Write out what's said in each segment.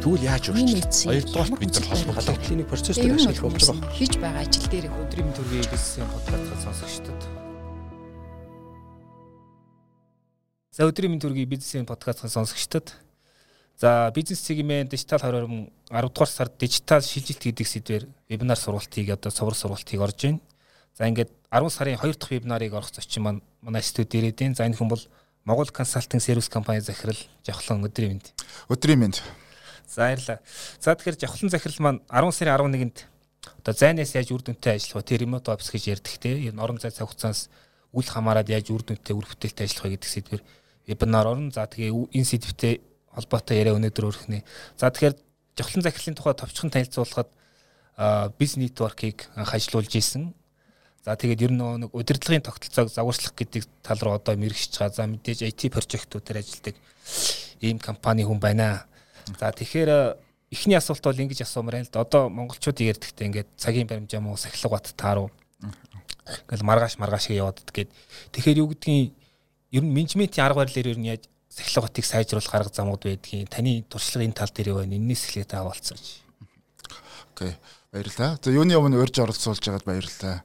Тэгвэл яаж үргэлж хоёрдугаар бид нар холбогдлоо клиник процесс дээр ашиглах болж байгаа. Хийж байгаа ажил дээр өдрийн төргийн бизнесийн подкаст сонсогчдод. За өдрийн төргийн бизнесийн подкаст сонсогчдод. За бизнес сегмент дижитал 20 10 дугаар сард дижитал шилжилт гэдэг сэдвээр вебинар сургалтыг одоо цоврух сургалтыг орж байна. За ингээд 10 сарын 2 дахь вебинарыг орох зочин маань манай студид ирээд байна. За энэ хүн бол Монгол консалтинг сервис компани захирал Жавхлан өдрийн мэнд. Өдрийн мэнд. За баярлалаа. За тэгэхээр Жавхлан захирал маань 10 сарын 11-нд одоо зайнаас яаж үр дүнтэй ажиллах вэ? Remote office гэж ярьдаг те. Энэ орон зай цаг хугацаанд үл хамааран яаж үр дүнтэй үр бүтээлтэй ажиллах вэ гэдэг сэдвэр вебинар орно. За тэгээ энэ сэдвтэй холбоотой яриа өнөөдөр өргөнэ. За тэгэхээр Жавхлан захирлын тухай товчхон танилцуулахад бизнес нэтворкийг анх ажиллуулж исэн. За тэгээд ер нь нэг удирдлагын тогтолцоог загварчлах гэдэг тал руу одоо мэрэгч байгаа. За мэдээж IT прожектуудаар ажилладаг ийм компани хүн байна. За тэгэхээр э, эхний асуулт бол ингэж асуумаар байна л да. Одоо монголчууд ярьдагтай ингээд цагийн баримжаа муу сахилга бат таа руу ингээл маргааш маргааш яваад гээд тэгэхээр юу гэдгийг ер нь менежментийн арга барилаар ер нь яаж сахилга батыг сайжруулах арга замууд байдгийг таны туршлага энэ тал дээр байна. Энээс эхлээд авалцгааж. Окей. Баярлалаа. За юуны өмнө урьж оролцуулж байгаад баярлалаа.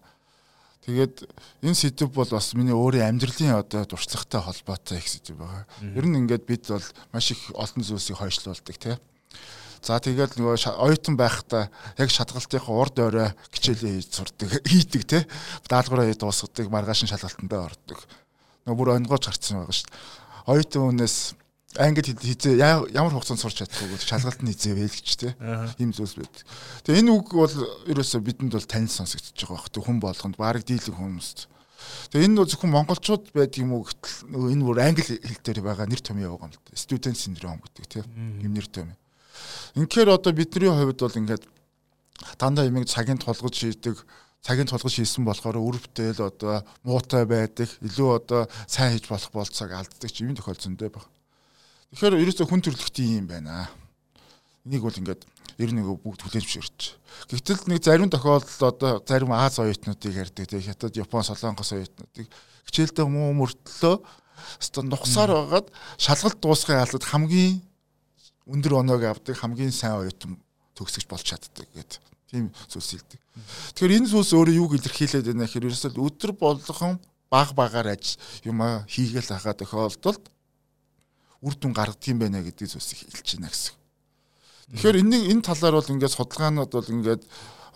Тэгээд энэ сэдв бол бас миний өөрийн амьдралын одоо туршлагатай холбоотой их сэдв байгаа. Ер нь ингээд бид бол маш их олон зүйлсийг хойшлуулдаг тий. За тэгээд нөгөө оюутан байхдаа яг шатгалтынхаа урд орой хичээлээ хийж сурдаг, хийдэг тий. Даалгавраа хийж дуусгадаг, маргааш нь шалгалтандаа ордог. Нөгөө бүр онгооч гарцсан байгаа шүү дээ. Оюутан хүнээс англи хизээ ямар хугацаанд сурч чадахгүй шалгалт нь хизээвэл гэж те ийм зүйлс байд. Тэгээ энэ үг бол ерөөсөө бидэнд бол танил сонсогдож байгаа бах. Хүн болгонд баг дийлэг хүмүүст. Тэгээ энэ бол зөвхөн монголчууд байдаг юм уу гэтэл энэ бүр англи хэл дээр байгаа нэр томьёо байгаа юм л да. Student syndrome гэдэг те юм нэр томьёо. Инхээр одоо бидний хувьд бол ингээд дандаа юмыг цагийн тулгаж шийдэг цагийн тулгаж хийсэн болохоор үр бүтээл одоо муутай байдаг илүү одоо сайн хийж болох болцоог алддаг ч юм тохиолдсондөө байна. Тэгэхээр ерөөсөө хүн төрөлхтийн юм байна. Энийг бол ингээд ер нь бүгд хүлээж зөвшөөрч. Гэвтэл нэг зарим тохиолдолд одоо зарим Аз оюутнуудыг ярьдаг тийм Хятад, Япон, Солонгос оюутнуудыг хичээлдээ муу мөртлөө өстө нухсаар байгаад шалгалт дуусгын алдад хамгийн өндөр оноог авдаг хамгийн сайн оюутан төгсөж болж чаддаг гэдэг тийм зүйлс хэлдэг. Тэгэхээр энэ зүйлс өөрөө юуг илэрхийлээд байна гэхээр ерөөсөө өдөр болгон баг багаар аж юм хийгээл хахаа тохиолдолд үр дүн гаргадаг юм байна гэдэг зүйлсийг хэлж байна гэсэн. Тэгэхээр энэ энэ талаар бол ингээд судалгаанууд бол ингээд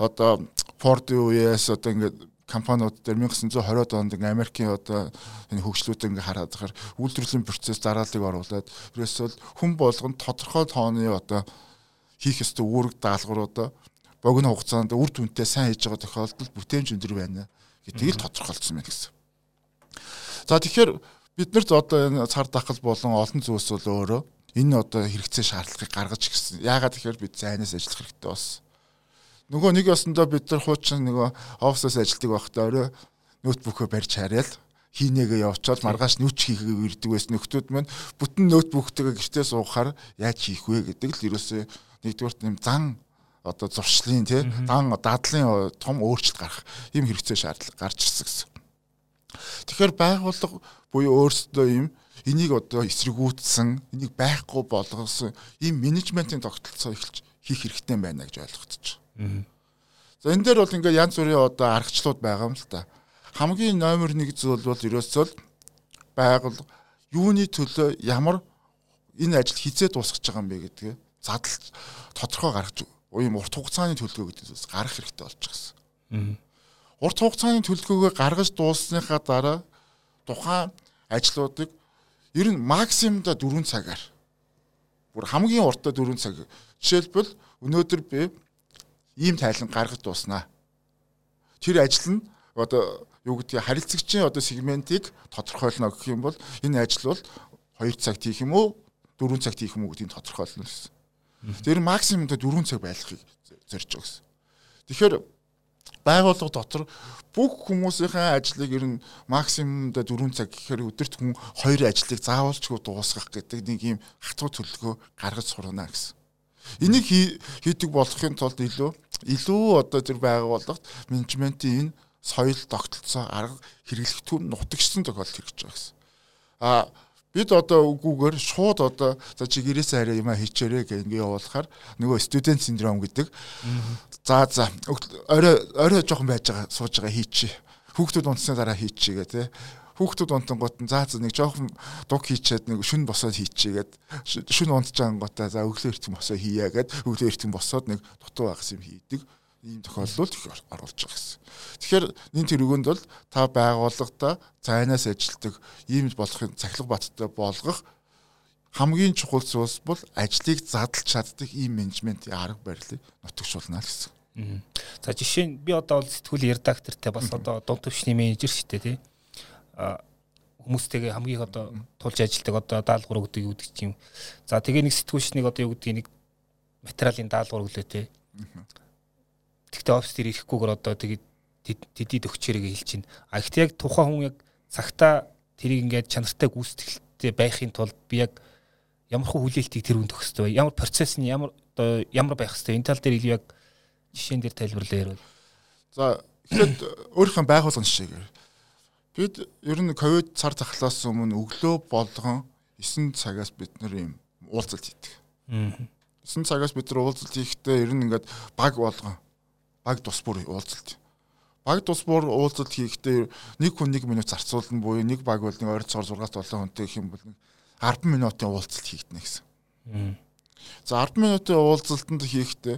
одоо Ford-ийн үеэс одоо ингээд компаниуд дээр 1920-ад онд Америкийн одоо энэ хөгжлүүд ингээ хараад захаар үйлдвэрлэлийн процесс дарааллыг оруулад ерөөсөө хүн болгонд тодорхой тооны одоо хийх ёстой үүрэг даалгавруудаа богино хугацаанд үр дүнтэй сайн хийж байгаа тохиолдолд бүтээмж өндөр байна гэдгийг л тодорхойлсон байна гэсэн. За тэгэхээр биднэрт одоо энэ цар тахал болон олон зүйлс бол өөрөө энэ одоо хэрэгцээ шаардлагыг гаргаж ирсэн. Яагаад тэгэхээр бид зайнаас ажиллах хэрэгтэй болсон. Нөгөө нэг ясандаа бид нар хуучин нөгөө офисоос ажилладаг байхдаа өөрөө ноутбукөө барьж харяал хийнэгээ явуучаад маргааш нүч хийхээ ирдэг байсан нөхдүүд маань бүтэн ноутбуктэйгээ гэртээ суухаар яаж хийх вэ гэдэг л ерөөсөө нэгдүгээрт нэм зан одоо зуршлын тий дан дадлын том өөрчлөлт гарах ийм хэрэгцээ шаардлага гарч ирсэн гэсэн. Тэгэхээр байгууллага буюу өөрсдөө ийм энийг одоо эсэргүүцсэн, энийг байхгүй болгосон ийм менежментийн тогтолцоо эхэлж хийх хэрэгтэй байна гэж ойлгогдож байна. За энэ дээр бол ингээд янз бүрийн одоо аргачлалууд байгаа юм л та. Хамгийн номер 1 зүйл бол ерөөсөө байгууллага юуны төлөө ямар энэ ажил хизээ дуусгаж байгаа юм бэ гэдгээ задал тодорхой гаргаж ийм урт хугацааны төлөвлөгөө гэдэг зүйлс гаргах хэрэгтэй болж байгаа юм. Урт хугацааны төлөвлөгөөгөө гаргаж дууссныхаа дараа тухайн ажлуудыг ер нь максимумда 4 цагаар бүр хамгийн уртаа 4 цаг. Жишээлбэл өнөөдөр би ийм тайлан гаргаж дууснаа. Тэр ажил нь одоо юу гэдгийг харилцагчийн одоо сегментийг тодорхойлно гэх юм бол энэ ажил бол 2 цагт хийх юм уу 4 цагт хийх юм уу гэдгийг тодорхойлно гэсэн. Тэр максимумда 4 цаг байлгахыг зорж байгаа гэсэн. Тэгэхээр байгууллага дотор бүх хүмүүсийн ажлыг ер нь максимумда 4 цаг гэхээр өдөрт хүн 2 ажлыг заавалчгүй дуусгах гэдэг нэг юм хатуу төлөвлөгөө гаргаж сурна гэсэн. Энийг хийдэг болохын тулд илүү илүү одоо тэр байгууллагт менежментийн энэ соёл тогтолцоо арга хэрэглэх түн нутагчсан тохиолдол хэрэгж байгаа гэсэн. А бид одоо үгүйгээр шууд одоо за чи гэрээсээ хараа юм а хийчээрээ гэх ингээ явуулахаар нөгөө студент синдром гэдэг. За за орой орой жоохон байж байгаа сууж байгаа хийчи. Хүүхдүүд унтсны дараа хийчи гэх тээ. Хүүхдүүд унтангууд нь за за нэг жоохон дуг хийчээд нэг шүн босоод хийчигээд шүн унтж байгаа гота за өглөө эртэн босоо хийя гэд өглөө эртэн босоод нэг дутуу багс юм хийдэг ийм тохиолдолд оруулж байгаа гэсэн. Тэгэхээр энэ тэргүүнд бол та байгууллагата цайнаас ажилтдаг ийм болохын цахилга баттай болгох хамгийн чухал зүйлс бол ажлыг задлж чаддаг ийм менежментийн арга барилыг нутагшуулна гэсэн. За жишээ нь би одоо бол сэтгүүл редактортай бас одоо дунд төвчний менежер шүү дээ тий. А хүмүүстэйгээ хамгийн одоо тулж ажилладаг одоо даалгавар өгдөг юу гэдэг чинь. За тэгээ нэг сэтгүүлчнийг одоо юу гэдгийг нэг материалын даалгавар өглөө тий. Тэгтээ офис дээр ирэхгүйгээр одоо тэгээд тэдид өгчээрээ хэлж чинь. А гэхдээ яг тухайн хүн яг цагтаа тэрийг ингээд чанартай гүйцэтгэлтэй байхын тулд би яг ямар хөө хүлээлтийг тэр хүнд өгөх ёстой вэ? Ямар процесс нь ямар одоо ямар байх ёстой? Энэ тал дээр илүү яг жишээн дээр тайлбарлаа ярил. За ихэд өөрийнхөө байгууллагын жишээгээр бид ер нь ковид цар тахлаас өмнө өглөө болгон 9 цагаас бид нар юм уулзалт хийдэг. 9 цагаас бид нар уулзалт хийхдээ ер нь ингээд баг болгон баг тус бүр уулзалт. Баг тус бүр уулзалт хийхдээ нэг хүн 1 минут зарцуулна буюу нэг баг бол нэг ойрцоор 6-7 хүнтэй гэх юм бол 10 минутын уулзалт хийгднэ гэсэн. За 10 минутын уулзалтанд хийхдээ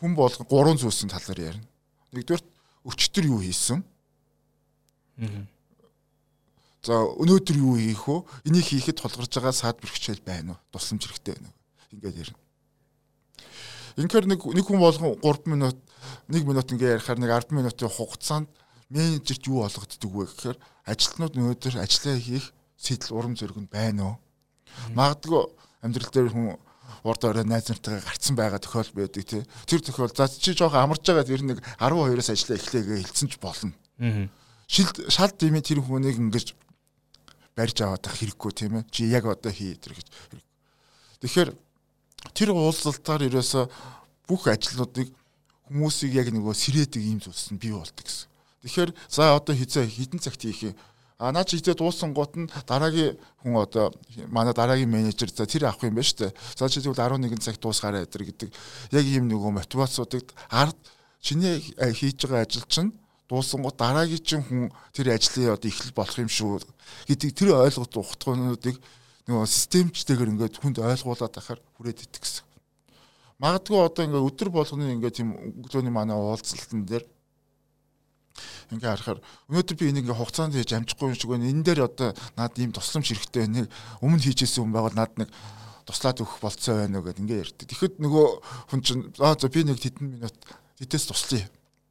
хүн болгон гурван зүйлсийн талаар ярина. Нэгдүгээр өчтөр юу хийсэн? За өнөөдөр юу хийх вэ? Энийг хийхэд тулгарч байгаа саад бэрхшээл байна уу? Тусламж хэрэгтэй байна уу? Ингээд ярина. Инхээр нэг нэг хүн болгон 3 минут 1 минут ингээ ярихаар нэг 10 минутын хугацаанд менежерт юу олгогддог вэ гэхээр ажилтнууд өнөөдөр ажиллаа хийх сэтэл урам зориг нь байна уу? Магадгүй амьдрал дээр хүн урд орой найз нартайгаа гарцсан байгаа тохиол байдаг тий. Тэр тохиол за чи жоохон амарч байгаа тэр нэг 12-оос ажиллаа эхлэегээ хэлсэн ч болно. Шил шал димээ тэр хүнийг ингэж барьж аваад хэрэггүй тийм ээ. Чи яг одоо хий тэр гэж. Тэгэхээр тэр уулзалтаар ерөөсө бүх ажлуудыг хүмүүсийг яг нөгөө сэрээдэг ийм зүйлс нь бий болдог гэсэн. Тэгэхээр за одоо хизээ хідэн цагт хийх юм. А наа чи хизээ дуусан гут нь дараагийн хүн одоо манай дараагийн менежер за тэр авах юм байна шүү дээ. За чи тэгвэл 11 цагт дуусгаарай гэдэг гэдэг яг ийм нөгөө мотивацуудыг ард чиний хийж байгаа ажил чинь дуусан гут дараагийн чинь хүн тэр ажлын одоо эхлэл болох юм шүү гэдэг тэр ойлголт ухтгуунуудыг нөгөө системчтэйгээр ингээд хүнд ойлгуулад ахаар хүрээд идэх гэсэн. Магадгүй одоо ингээд өдөр болгоны ингээд тийм өглөөний манай уулзалтан дээр ингээ харахаар өнөөдөр би энийг ингээ хугацаанд хийж амжихгүй юм шиг байна. Энэ дээр одоо над ийм тусламж хэрэгтэй нэг өмнө хийжсэн хүн байгаад над нэг туслаад өгөх болцоо байна уу гэд ингээ ярьдаг. Тэгэхэд нөгөө хүн чинь аа за би нэг хэдэн минут тэтэс туслая.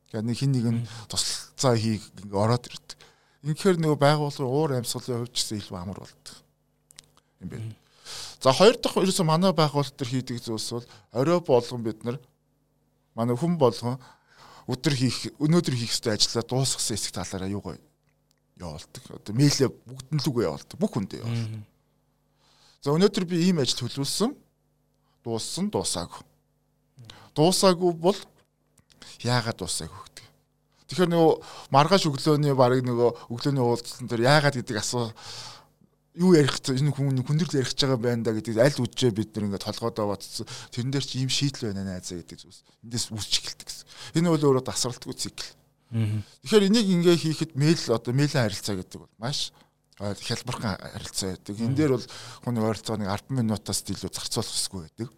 Гэхдээ нэг хин нэг нь туслалцаа хийх ингээ ороод ирдэг. Инхээр нөгөө байгууллагын уур амьсгалын хувьд ч гэсэн илүү амар болдог юм байна. За хоёр дахь ерөөсөө манай байгууллага төр хийдэг зүйлс бол орой болгон бид нар манай хүн болгон өдөр хийх өнөөдөр хийх ёстой ажлаа дуусгасан хэсэг талаараа юугаа явуулдаг. Одоо мэйлээ бүгдэн лүгөө явуулдаг. Бүх хүндээ явуулдаг. За өнөөдөр би ийм ажил төлөвлөсөн. Дууссан, дуусаагүй. Дуусаагүй бол яагаад дуусаагүй гэдэг. Тэгэхээр нөгөө маргааш өглөөний барыг нөгөө өглөөний уулзсан дээр яагаад гэдэг асуу юу ярих энэ хүн хүндрэл ярих байгаа байна да гэдэг аль үжээ бид нар ингээд толгойдоо бодсон. Тэрэн дээр чи ийм шийдэл байна наазаа гэдэг зүйлс. Эндээс үүсч эхэлдэг гэсэн. Энэ бол өөрөө тасралтгүй цикл. Тэгэхээр энийг ингээ хийхэд мэйл одоо мэйлэн харилцаа гэдэг бол маш хялбархан харилцаа байдаг. Энэ дээр бол хүний ойролцоо нэг 10 минутаас илүү зарцуулах хэсгүй байдаг.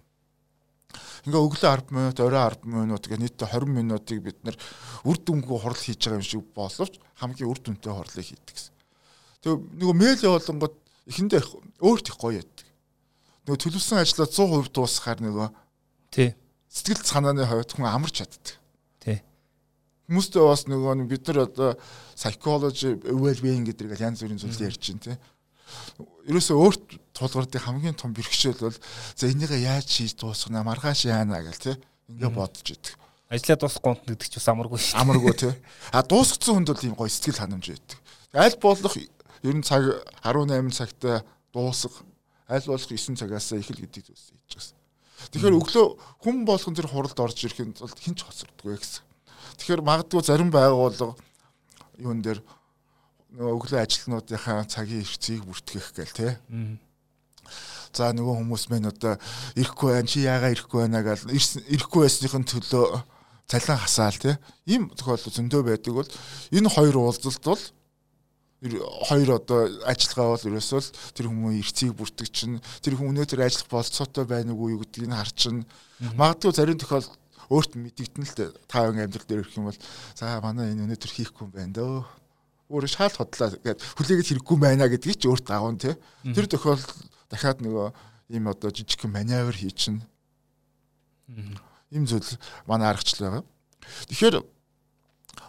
Ингээ өглөө 10 минут, орой 10 минут гэх нийтдээ 20 минутыг бид нар үр дүнгүй хурал хийж байгаа юм шиг боловч хамгийн үр дүнтэй хурлыг хийдэг гэсэн. Тэгээ нөгөө мэйл явуулангууд эхэндээ өөрт их гоё яддаг. Нөгөө төлөвсөн ажлаа 100% дуусгахаар нөгөө тий сэтгэл санааны хувьд хүн амарч чаддаг. Тий. Хүмүүстэй бас нөгөө бид нар одоо psychology well-being гэдэг янз бүрийн зүйл ярьж байна тий. Ерөөсөө өөрт тулгардыг хамгийн том бэрхшээл бол за энийгээ яаж хийж дуусгана маргааш яана гэл тий. Ингээ бодож идэг. Ажлаа дуусгах гонт гэдэг ч бас амаргүй шүү. Амаргүй тий. А дуусгацсан хүнд бол ийм гоё сэтгэл ханамж байдаг. Аль болох ер нь цаг 18 цагта дуусах аль болох 9 цагаас эхэл гэдэг зүйлс хийж байгаа. Тэгэхээр өглөө хүн болгон тэр хуралд орж ирэхэд бол хинч хоцордгүй гэсэн. Тэгэхээр магадгүй зарим байгууллага юун дээр өглөө ажилтнуудынхаа цагийн эрхцгийг бүртгэх гэл те. За нөгөө хүмүүс мэн одоо ирэхгүй байна чи яагаа ирэхгүй байна гэл ирэхгүй байсныхын төлөө цалин хасаал те. Ийм тохиолдол зөндөө байдаг бол энэ хоёр уулзалт бол хоёр одоо ажиллагаа бол ерөөсөө тэр хүмүүс эрцгийг бүртгэж чинь тэр хүн өнөөдөр ажиллах болцоотой байна уу гэдгийг нь харж чинь магадгүй зарим тохиолдолд өөрт мэдэгдэн л та хүн амьдрал дээр ирэх юм бол за манай энэ өнөөдөр хийхгүй юм байна дөө өөрөө шаал хотлаа гэд хүлээгээд хэрэггүй байна гэдгийг ч өөрт агуун те тэр тохиолдолд дахиад нөгөө ийм одоо жижиг маневр хий чинь ийм зүйл манай аргачлал байгаа. Тэгэхээр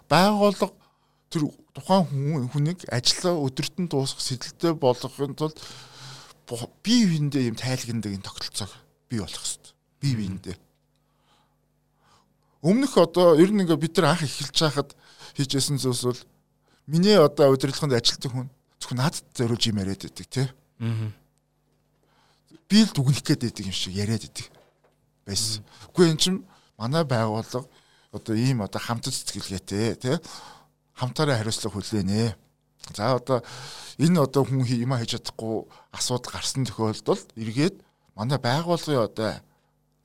байгууллага тэр тухайн хүнийг ажиллаа өдөрт нь дуусгах сэтэлтэй болгохын тулд бие биендээ юм тайлгнадаг энэ тогтолцоог бий болох хэрэгтэй. Бие биендээ. Өмнөх одоо ер нь ингээ бид нар анх эхэлж байхад хийжсэн зүйлс бол миний одоо удирдлаганд ажилтдаг хүн зөвхөн надад зориулж юм яриад байдаг тий. Аа. Би л дүгнэх гээд байдаг юм шиг яриад байдаг байсан. Үгүй эн чинь манай байгууллага одоо ийм одоо хамт сэтгэлгээтэй тий хамтаараа хариуцлага хүлээнэ. За одоо энэ одоо хүн юм хийж чадахгүй асуудал гарсан тохиолдолд эргээд манай байгууллагын одоо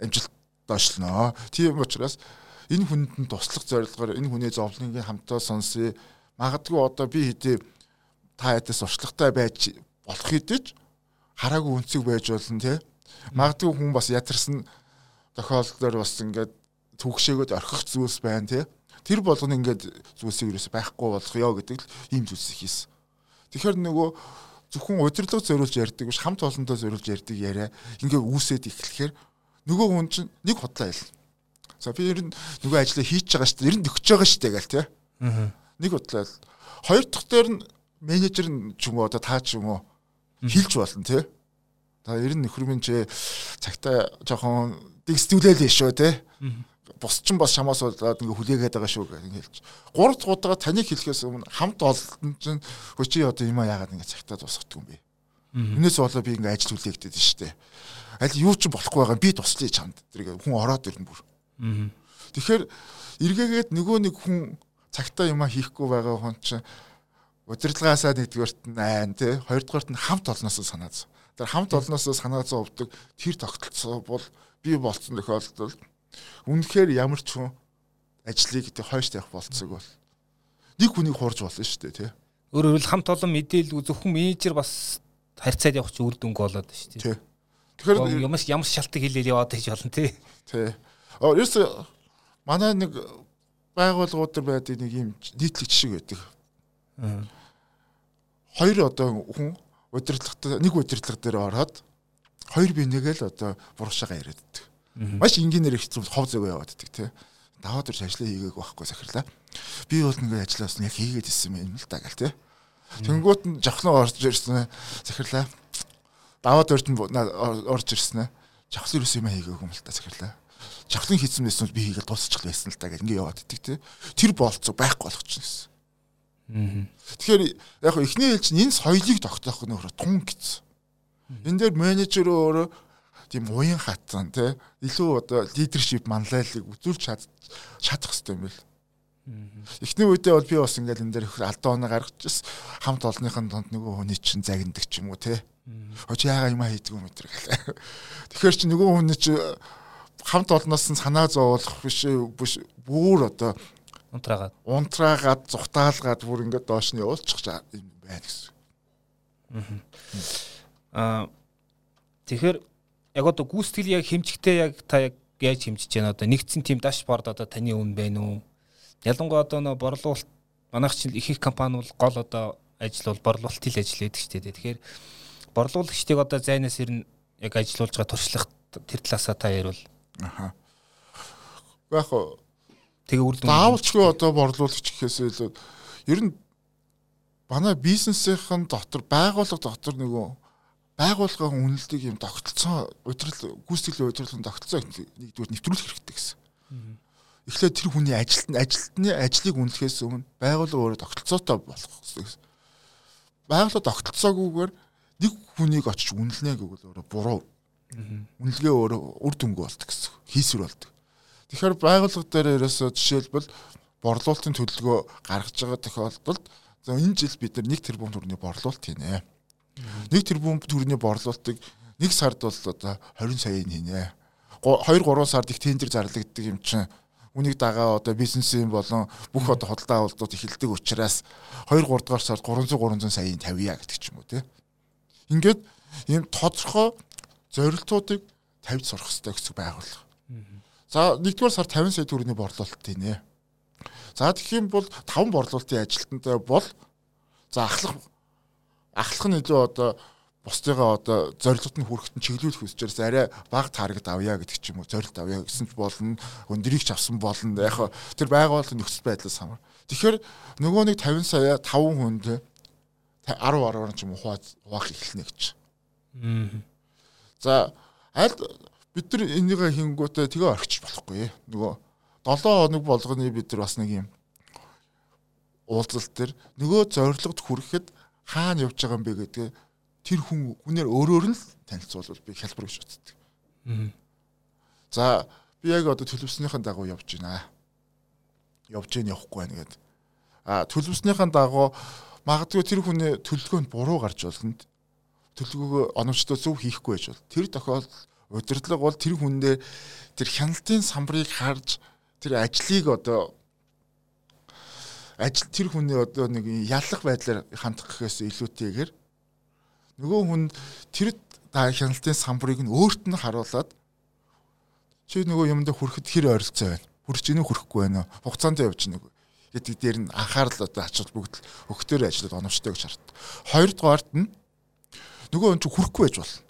амжилт доошлно. Тийм учраас энэ хүнд нь туслах зорилгоор энэ хүний зовлонгийн хамтаа сонсъё. Магадгүй одоо би хэдий та ядас уршлагтай байж болох хэдиж хараагүй үнцэг байж болно те. Магадгүй хүн бас ятарсан тохиолдолд бас ингээд түгшээгөөд орхих зүйлс байна те. Тэр болгоно ингээд зүйлсийг ерөөсөй байхгүй болох ёо гэдэг л ийм зүйлс хийсэн. Тэгэхээр нөгөө зөвхөн удирдлага зориулж ярьдаг биш хамт олонтой зориулж ярьдаг яриа ингээд үүсээд эхлэхээр нөгөө хүн чинь нэг худлаа ялна За би ер нь нөгөө ажлаа хийж байгаа шүү дээ. Ер нь төгсөж байгаа шүү дээ гэл тий. Аа. Нэг бодлоо. Хоёр дахь дээр нь менежер нь ч юм уу одоо таа ч юм уу хилж болно тий. Та ер нь нөхөр минь ч цагтаа жоохон дэгсдүүлээл шүү тий. Бус ч бас шамаас болоод ингээ хүлээгээд байгаа шүү гэх ингээ хэлж. Гурав дахь удаа таныг хэлэхээс өмнө хамт олон чинь хөчи одоо юм яагаад ингээ цагтаа дуусгах юм бэ? Энээс болоо би ингээ ажил хүлээгдэв шүү дээ. Аль юу ч болохгүй байгаа би туслая чамд. Тэр хүн ороод ирнэ бүр. Тэгэхээр эргээгээд нөгөө нэг хүн цагтаа юма хийхгүй байгаа хүн чинь удирдлагаасаа нэгдүгээрт нь айн тий хоёрдугаарт нь хамт олноосоо санаа зов. Тэр хамт олноосоо санаа зовдөг тэр тогтолцоо бол би болцсон тохиолдолд үнэхээр ямар ч хүн ажлыг тий хойш тавих болцсог бол нэг хүнийг хурж болно шүү дээ тий. Өөрөөр хэлбэл хамт олон мэдээлэл зөвхөн менежер бас харьцаад явах чи үр дүнг болоод шүү дээ. Тий. Тэгэхээр ямар ямар шалтгаан хэлээл яваад байж болно тий. Тий. Ерөөс манай нэг байгууллагууд төр байдаг нэг юм нийтлэг шиг байдаг. Хоёр одоо хүн удирдлагатай нэг удирдлага дээр ороод хоёр би нэгээл одоо буруушаага яриад байдаг. Маш энгийнээр их зүйл хов зөөгөө яваад байдаг тий. Даваад ирж ажиллаа хийгээг байхгүй захирлаа. Би бол нэг ажиллаас нь яг хийгээд исэн юм л да гэл тий. Тэнгүүт нь жохноо орж ирсэн захирлаа. Даваад ирж орж ирсэн. Жохлын юус юм хийгээг юм л та захирлаа жавхлан хийсэн байсан бол би хийгээл дуусчих байсан л та гэх ингээ яваад идэг те. Тэр болцоо байхгүй болгочихсон. Тэгэхээр яг эхний хэл чинь энэ соёлыг тогтоох нөхөр тун гэсэн. Энэ дээр менежер өөрөө тийм уян хатсан те илүү одоо лидершип манлайлалыг үзүүлж чадах хэрэгтэй юм бэл. Эхний үедээ бол би бас ингээл энэ дээр алдаа оноо гаргачихсан хамт олонныхын донд нөгөө хүний чинь загиндаг ч юм уу те. Хож яага юм хийдэг юм өтер гэл. Тэгэхээр чи нөгөө хүний чи хамт олноос нь санаа зовоолох биш биш бүр одоо унтраагаад унтраагаад зүхтаалгаад бүр ингээд доош нь явуулчих юм байна гэсэн. Аа тэгэхээр яг одоо гүйцэтгэл яг хэмжигтэй яг та яг яаж хэмжиж байна одоо нэгдсэн тим дашборд одоо таны үн байна уу? Ялангуяа одоо нөө борлуулалт манайх чинь их их компани бол гол одоо ажил бол борлуулалтын ажил гэдэг ч тийм. Тэгэхээр борлуулагчдыг одоо зайнаас ирнэ яг ажиллуулж байгаа туршлага тэр талаасаа та ярил Аха. Яг тэгээ үр дүн заавалчгүй одоо борлуулагч гэхээс илүү ер нь манай бизнесийн дотор байгууллага дотор нөгөө байгууллагын үнэлдэг юм тогтолцоо удирдал гүйцэтгэлийн удирдлагын тогтолцоо нэгдүгээр нэвтрүүлэх хэрэгтэй гэсэн. Эхлээд тэр хүний ажилт ажилтны ажлыг үнэлэхээс өмнө байгууллага өөрөө тогтолцоотой болох гэсэн. Байгууллага тогтолцоогүйгээр нэг хүнийг очиж үнэлнэ гэвэл өөрөө буруу Үнэлгээ өөрөө үр дүнгүй болт гэсэн. Хийсвэр болт. Тэгэхээр байгууллага дээр ерөөсөө жишээлбэл борлуулалтын төлөлгөө гаргаж байгаа тохиолдолд За энэ жил бид 1 тэрбум төгрөгийн борлуулалт хийнэ. 1 тэрбум төгрөгийн борлуулалтыг нэг сард бол одоо 20 саяын хийнэ. 2 3 сард их тендер зарлагддаг юм чинь үнийг дагаа одоо бизнесийн болон бүх одоо худалдаа авалтууд эхэлдэг учраас 2 3 дугаар сард 300 300 саяын тавья гэдэг ч юм уу тий. Ингээд ийм тодорхой зорилтуудыг тавьж сурах хэрэгтэй гэсэн байгууллага. За 1-р сар 50 сая төгрөгийн борлуулалтийнэ. За тэгэх юм бол 5 борлуулалтын ажилтнтай бол за ахлах ахлах нь илүү одоо бусдыгаа одоо зорилгот нь хүрэхэд нь чиглүүлэх хүсчээрс арай бага таргет авъя гэдэг ч юм уу зорилт авъя гэсэн ч болно өндөрийг ч авсан болно. Яг тэр байгууллагын нөхцөл байдлаас хамаар. Тэгэхээр нөгөө нэг 50 сая 5 хүнд 10 10 ч юм уу хуваах эхэлнэ гэж. За аль бид нар энийг хингүүтээ тэгээ орчих болохгүй. Нөгөө 7 хоног болгоны бид нар бас нэг юм уулзалт төр нөгөө зорилгод хүрэхэд хаана явж байгаа юм бэ гэдэг тэр хүн хүнээр өөрөөр нь л танилцуулбал би хялбар гэж боддог. За би яг одоо төлөвснийхэн дагуу явж байна. Явж гэн явахгүй байна гэдэг. А төлөвснийхэн дагуу магадгүй тэр хүний төлөвлөгөөнд буруу гарч болно. Төлөвлөгөөгөө оновчтой зөв хийхгүй байж бол тэр тохиолдолд удирдлага бол тэр хүн дээр тэр хяналтын самбарыг харж тэр ажлыг одоо ажил тэр хүний одоо нэг яллах байдлаар хандах гэхээс илүүтэйгээр Нөгөө хүн тэр хяналтын самбарыг нь өөрт нь харуулад чи нөгөө юмд хүрэхэд хэр ойролцоо байна. Хүрч ийнө хүрэхгүй байна. Хугацаанд явж ийнө гэдэг дээр нь анхаарал одоо ач холбогдол өгтөр ажиллаад оновчтой гэж харт. Хоёрдугаарт нь нөгөө хүн чи хүрэхгүй байж болно.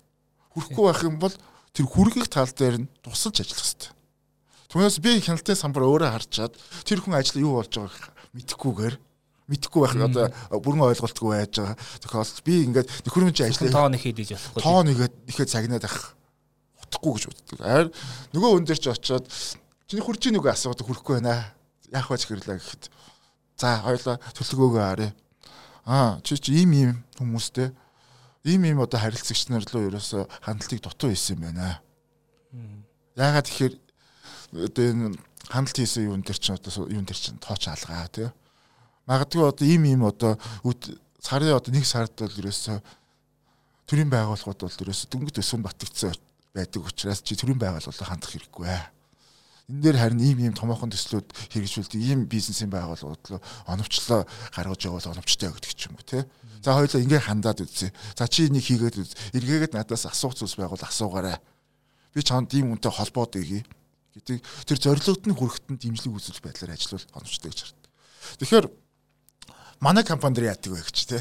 Хүрэхгүй байх юм бол тэр хүргэх тал дээр нь тусалж ажиллах хэрэгтэй. Түүнээс би хяналтын самбар өөрөө харчаад тэр хүн ажил юу болж байгааг мэдэхгүйгээр мэдхгүй байх одоо бүрэн ойлголтгүй байж байгаа. Тохиолдол би ингээд нөхөрмөж ажиллаа. Тоо нэхэд ийж болохгүй. Тоо нэгээд нэхэд цагнаад байх. Утахгүй гэж боддог. Аяр нөгөө хүн дээр ч очиод чиний хурж ийн үгүй асуудаг хүрхгүй байна. Яах вэ гэхэрлээ гэхэд за хоёлаа төлөвлөгөөгөө харъя. Аа чи чи ийм ийм хүмүүстэй ийм ийм одоо харилцагч нар руу ерөөсө хандлтыг дутуу хийсэн юм байна. Яагаад тэгэхээр одоо энэ хандлт хийсэн юун дээр чинь одоо юун дээр чинь тооч алгаа тий магадгүй одоо ийм ийм одоо сарын одоо нэг сард бол ерөөсөө төрийн байгууллагууд бол ерөөсөө дөнгөж өсвөн батгдсан байдаг учраас чи төрийн байгууллага хандах хэрэггүй ээ. Энэ дээр харин ийм ийм томоохон төслүүд хэрэгжүүлдэг ийм бизнесийн байгууллагууд л оновчлоо гаргаж явал оновчтой гэдэг ч юм уу тий. За хоёулаа ингээ хандаад үзье. За чи энийг хийгээд үз. Эргээгээд надаас асуух зүйлс байгуул асуугаарай. Би чанд ийм үнтэй холбоод өгье гэдэг тэр зорилгод нь хүрэхэд нь дэмжлэг үзүүлэх байдлаар ажиллавал оновчтой гэж хардаг. Тэгэхээр манай компани дээр яадаг вэ гэж те.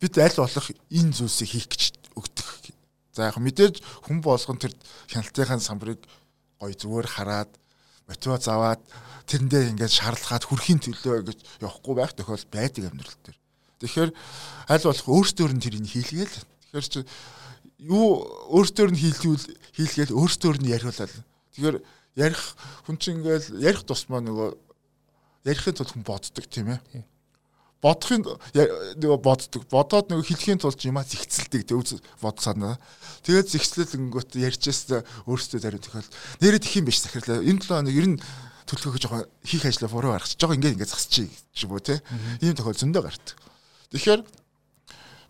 Бид аль болох энэ зүйлсийг хийх гэж өгдөг. За яг мэдээж хүн болгон тэр хяналтынхаа самбарыг гоё зүгээр хараад мотивац аваад тэрэндээ ингээд шаардлагаад хүрхийн төлөө гэж явахгүй байх тохиол байдаг амьдрал дээр. Тэгэхээр аль болох өөрсдөр нь тэрийг хийлгээл. Тэгэхээр чи юу өөрсдөр нь хийлгүүл хийлгээл өөрсдөр нь яриулаад. Тэгэхээр ярих хүн чинь ингээл ярих тусмаа нөгөө ярихын тулд хүн боддог тийм ээ бодохын нөгөө боддог. Бодоод нөгөө хэлхийн тулд юмаа зихцэлдэг төв бод санаа. Тэгээд зихцлэл өнгөт ярьжээс өөрсдөө даруй тохиол нэрээ тэх юм биш захирлаа. Энэ 7 хоног ер нь төлөвлөгөө жоохон хийх ажлаа буруу гаргачих. Жоохон ингээд ингээд засчих ч юм уу те. Ийм тохиол зөндөө гардаг. Тэгэхээр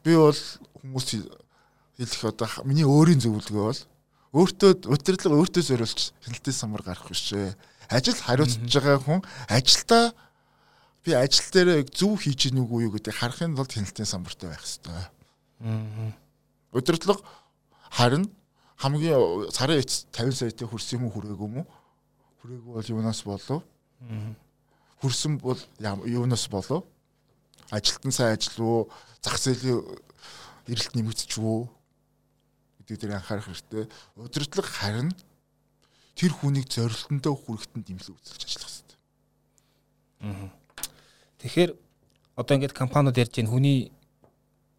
би бол хүмүүс хэлэх одоо миний өөрийн зөвлөгөө бол өөртөө удирдлага өөртөө зориулж хяналтын самбар гарах биш ээ. Ажил хариуцж байгаа хүн ажилдаа би ажил дээр зөв хийж ийн үгүй юу гэдэг харахын тулд хяналтын самбартай байх хэрэгтэй. Аа. Удирдлага харин хамгийн сарын 50 саятай хүрсэн юм уу хүрээгүй юм уу? Хүрээгүй бол юунаас болов? Аа. Хүрсэн бол юунаас болов? Ажилтан сайн ажил уу? Зах зээлийн эрэлт нэмэгдэж үү? Гэдэг дээр анхаарах хэрэгтэй. Удирдлага харин тэр хүнийг зорилтондоо хүрэхэд нь дэмжлэг үзүүлж ажиллах хэрэгтэй. Аа Тэгэхээр одоо ингээд компаниуд ярьж байна хүний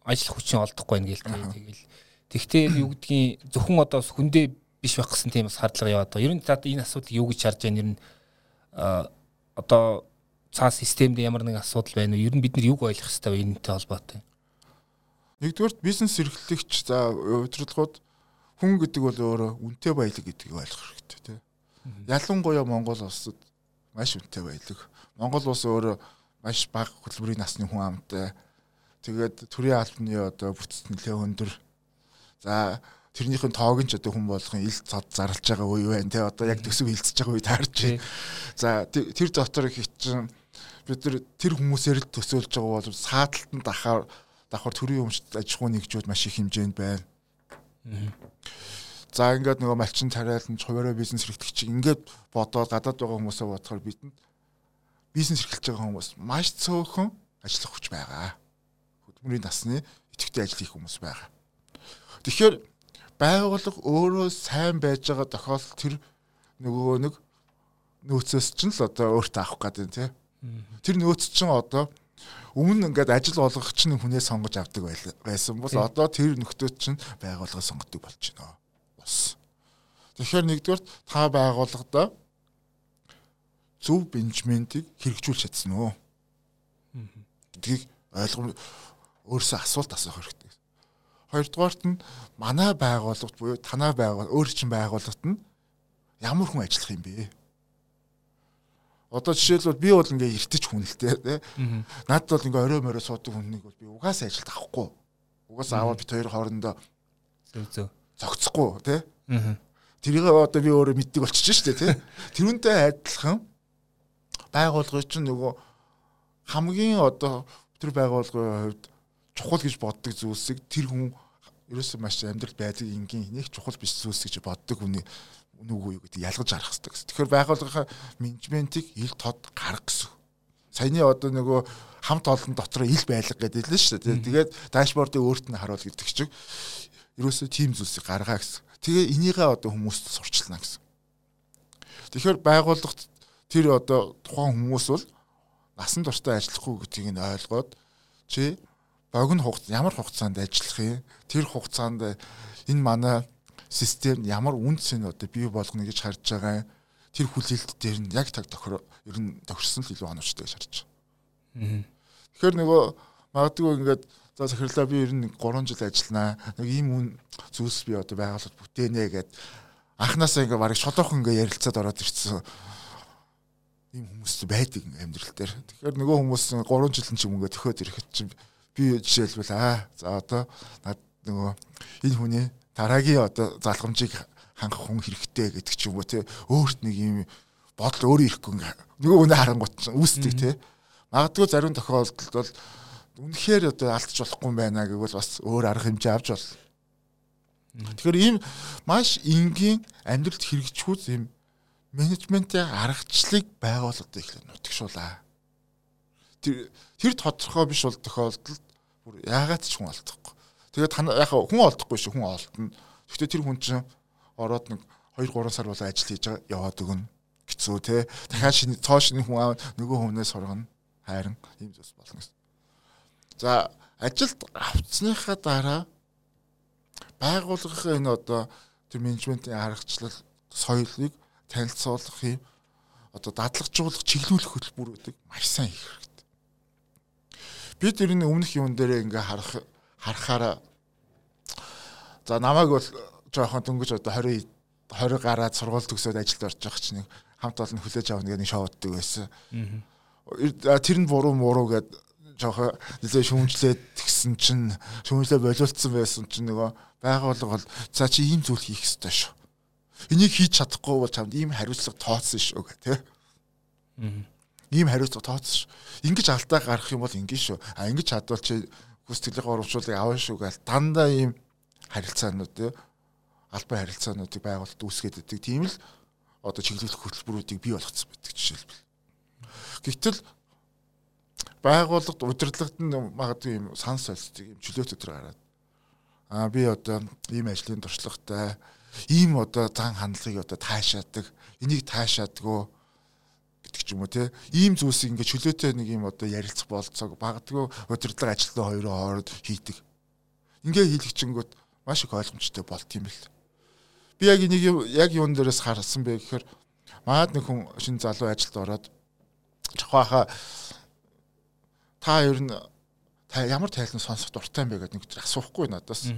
ажил хүчин олдохгүй байна гээл тэгэл. Тэгвэл юу гэдгийг зөвхөн одоо хүндээ биш байх гэсэн тийм бас хардлага яваад байгаа. Ер нь за энэ асуудал юу гэж харж байна? Ер нь одоо цаас системд ямар нэг асуудал байна уу? Ер нь бид нар юг ойлгох хэрэгтэй вэ энэтэй холбоотой? Нэгдүгээр бизнес эрхлэгч за удирдлагууд хүн гэдэг бол өөрөө үнэтэй баялаг гэдгийг ойлгох хэрэгтэй тийм. Ялангуяа Монгол улсад маш үнэтэй баялаг. Монгол улс өөрөө маш бага хөтөлбөрийн насны хүн амтай. Тэгээд төрийн албаны одоо бүтц нэлээ өндөр. За тэрнийхэн тоог нь ч одоо хүн болгон ил цод зарлж байгаа үе байна те одоо яг төсөв хилцэж байгаа үед харж байна. За тэр дотор их чинь бид нар тэр хүмүүсээр л төсөөлж байгаа бол сааталтанд дахаар давхар төрийн өмчт аж ахуй нэгжүүд маш их хэмжээнд байна. За ингээд нөгөө малчин тариалан хуваараа бизнес эрхлэгч ингээд бодоод гадаад байгаа хүмүүсээ бодохоор бидэнд бизнес эрхэлж байгаа хүмүүс маш цөөхөн ажиллах хүч байгаа. Хөдөлмөрийн насны идэвхтэй ажил хийх хүмүүс байгаа. Тэгэхээр байгууллага өөрөө сайн байж байгаа тохиолдолд тэр нөгөө нэг нөөцөөс чинь л одоо өөртөө авах гэдэг тийм. Тэр нөөц чинь одоо өмнө ингээд ажил олгох чинь хүнээ сонгож авдаг байсан бол одоо тэр нөхдөд чинь байгууллага сонгодог болж байна бас. Тэгэхээр нэгдүгээр та байгууллагада зөв менежментийг хэрэгжүүлж чадсан уу? Гэдгийг ойлгом өөрөөсөө асуулт асуух хэрэгтэй. Хоёрдугаарт нь манай байгууллагт буюу танай байгуул өөр чинь байгууллагт нь ямар хүн ажиллах юм бэ? Одоо жишээлбэл би бол ингээ эртэж хүн л дээ. Надад бол ингээ орой морой суудаг хүнийг бол би угаасаа ажилд авахгүй. Угаасаа аваад бит хоёр хоорондоо зөв зөв зогцохгүй тий. Тэрийг одоо би өөрөө мэддэг болчихж штэ тий. Тэрүүнтэй адилхан байгуулгын чинь нөгөө хамгийн одоо тэр байгуулгын хувьд чухал гэж боддог зүйлсийг тэр хүн ерөөсөө маш амьдрал байдаг энгийн нэг чухал биш зүйлс гэж боддог хүний нүгүү юу гэдэг ялгаж харах хэрэгтэй. Тэгэхээр байгууллагын менежментийг ил тод гарах гэсэн. Саяны одоо нөгөө хамт олон дотор ил байлга гэдэг л шүү дээ. Тэгээд дашбордыг өөрт нь харуул гэдэг чинь ерөөсөө тийм зүйлсийг гаргаа гэсэн. Тэгээ энийгээ одоо хүмүүст сурчлаа гэсэн. Тэгэхээр байгууллагт тэр одоо тухайн хүмүүс бол насан туршдаа ажиллахгүй гэдгийг нь ойлгоод чи богино хугацаанд ямар хугацаанд ажиллах юм тэр хугацаанд энэ манай систем ямар үнцэн одоо бий болгоно гэж харж байгаа тэр хүлээлт дээр нь яг таг тохир ер нь тохирсон л илүү оновчтой гэж харж байгаа. Тэгэхээр нөгөө магадгүй ингээд За захирлаа би ер нь 3 жил ажилланаа. Нэг ийм үн зүйлс би одоо байгуулалт бүтээнэ гэд анханасаа ингээ барыг шодоохон ингээ ярилцаад ороод ирсэн ийм хүмүүс байдаг амьдрал дээр. Тэгэхээр нөгөө хүмүүс 3 жилийн ч юм ингээ төхөөд ирэхэд чинь би жишээлбэл аа за одоо над нөгөө энэ хүний дараагийн одоо залхамжийг хангах хүн хэрэгтэй гэдэг ч юм уу те өөрт нэг ийм бодол өөрөө ирэхгүй нөгөө үнэ харангуут үүсдэг те. Магадгүй зарим тохиолдолд бол үнэхээр одоо алдчих болохгүй юм байна гэвэл бас өөр арга хэмжээ авч болно. Тэгэхээр ийм маш энгийн амьдралд хэрэгжихүүц ийм менежментийн аргачлалыг байгууллагад ихлэ нутагшуулаа. Тэр тэр тодорхой биш бол тохиолдолд бүр яагаад ч хүн алдахгүй. Тэгээд яг хүн олдохгүй шүү хүн олдно. Гэхдээ тэр хүн чинь ороод нэг 2 3 сар болоо ажил хийж яваад өгнө хэцүү те. Дахиад шинэ цоо шинэ хүн аав нөгөө хүнээс сургана хайран ийм зүйлс болно гэсэн. За ажилд авцсныхаа дараа байгууллагын энэ одоо тэр менежментийн аргачлал соёлыг танилцуулах юм одоо дадлагжуулах чиглүүлэх хөтөлбөрүүдийг маш сайн хийх хэрэгтэй. Бид ер нь өмнөх юм дээр ингээ харах харахаараа за намайг бол жоохон дөнгөж одоо 20 20 гараад сургууль төгсөөд ажилд орж байгаа чинь хамт олон хүлээж авах нэг шоуддаг байсан. Тэр нь буруу муруу гэд жоохоо нэлээ шүүмжлээд тэгсэн чинь шүүмжлээ болиулсан байсан чинь нөгөө байгууллага бол за чи ийм зүйл хийх ёстой шүү. Энийг хийж чадахгүй бол чамд ийм хариуцлага тооцсон шүү гэх тээ. Ийм хариуцлага тооцсон шүү. Ингиж алдаа гарах юм бол ингэ шүү. А ингэж чадвал чи хүстгэлийн урамшуулыг авна шүү гэл дандаа ийм харилцаанууд тээ албан харилцаануудыг байгуулалт үүсгээд идэг. Тийм л одоо чиглүүлэх хөтөлбөрүүдийг бий болгоцсон байдаг жишээлбэл. Гэвтэл байгууллагад удирдлагад нь магадгүй юм санс солилцдог юм чөлөөт өдр гараад аа би одоо ийм ажлын туршлагатай ийм одоо зан хандлагыг одоо таашаадаг энийг таашаадгүй гэдэг ч юм уу те ийм зүйлсийг ингээд чөлөөтэй нэг юм одоо ярилцах болцоог багадгүй удирдлага ажилтны хоёрын хооронд хийдэг. Ингээ хийлэг чингүүд маш их ойлгомжтой болт юм бэл. Би яг энийг яг юун дээрээс харсан бэ гэхээр маад нэг хүн шинэ залуу ажилд ороод жохооха та ер нь та ямар тайлан сонсох дуртай юм бэ? гэдэг нэг тэр асуухгүй надаас.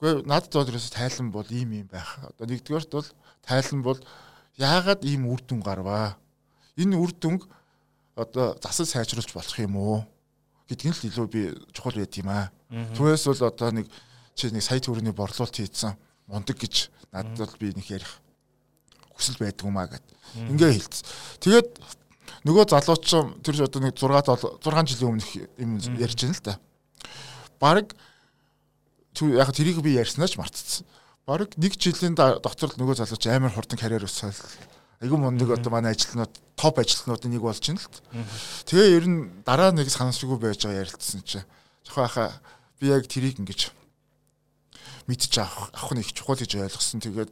Гэхдээ надад ерөөсө тайлан бол ийм юм байх. Одоо нэгдүгээрт бол тайлан бол яагаад ийм үр дүн гарваа? Энэ үр дүнг одоо засал сайжруулж болох юм уу гэдгийг л илүү би чухал байд юм аа. Түүнээс бол одоо нэг чи нэг сая төгрөгийн борлуулалт хийцэн мундаг гэж надад бол би нэг ярих хүсэл байдаг юм аа гэд. Ингээ хэлсэн. Тэгээд нөгөө залууч тэр одоо нэг 6 6 жилийн өмнөх юм ярьж байна л да. Бараг яг тэрийг би ярьснаач мартцсан. Бараг нэг жилийн доторл нөгөө залууч амар хурдан карьер өсөөл Айгу мундаг одоо манай ажилтнууд топ ажилтнуудын нэг болж байна л. Тэгээ ер нь дараа нэг санамсргүй байж байгаа ярилцсан чи. Жохоо хаа би яг тэрийг ингэж мэдчих авах авах нь их чухал гэж ойлгосон. Тэгээд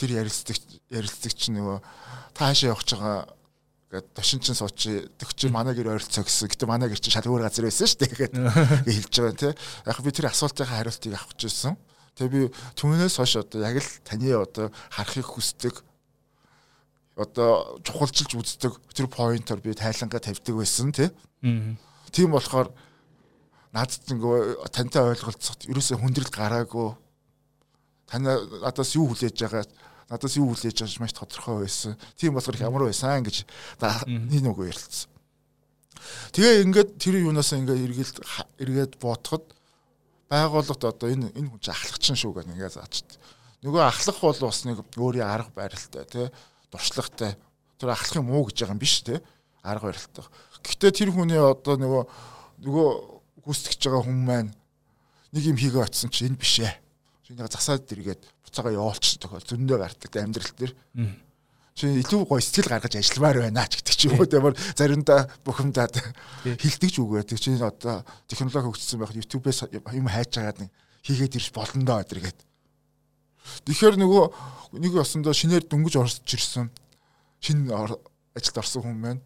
тэр ярилцдаг ярилцдаг чинь нөгөө таашаа явах байгаа гээд тошин чин сууч төгч манай гэр ойролцоо гэсэн. Гэтэ манай гэр чинь шал өөр газар байсан шүү дээ. Тэгээд хэлж байгаа тий. Яг би тэр асуултынхаа хариултыг авах гэжсэн. Тэгээ би түүнээс хойш одоо яг л таны одоо харахыг хүсдэг одоо чухалчилж үздэг тэр поинтоор би тайлангаа тавьдаг байсан тий. Тийм болохоор надад ингээ тантай ойлголцоход ерөөсөө хүндрэл гараагүй. Тань надаас юу хүлээж байгаа надаас юу хүлээж байгаа маш тодорхой байсан. Тийм болохоор ямар байсан гэж энэ үгүй ярилцсан. Тэгээ ингээд тэр юунаас ингээ эргэлт эргээд боотоход байгууллагт одоо энэ энэ хүн чинь ахлах чинь шүү гэх ингээ заачд. Нөгөө ахлах бол бас нэг өөрийн арга барилтай тий дуршлагтай тэр ахлах юм уу гэж байгаа юм биш те арга барилтай. Гэхдээ тэр хүний одоо нөгөө нөгөө гүйцэтгэж байгаа хүн маань нэг юм хийгээ очсон чи энэ биш ээ. Чинийга засаад дэргээд буцаага явуулчих тохиол зөндөө гардаг амьдрал дээр. Чи илүү гоё сэтгэл гаргаж ажилламаар байна ч гэдэг чи юу гэмээр заримдаа бухимдаад хилдэг ч үгүй. Байдаг. Чи одоо технологи хөгжсөн байхад YouTube-ээс юм хайж агаад хийгээд ирж болно доо гэдэргээд Тэгэхээр нөгөө нэг осондоо шинээр дөнгөж орж ирсэн. Шинэ ажилд орсон хүн маань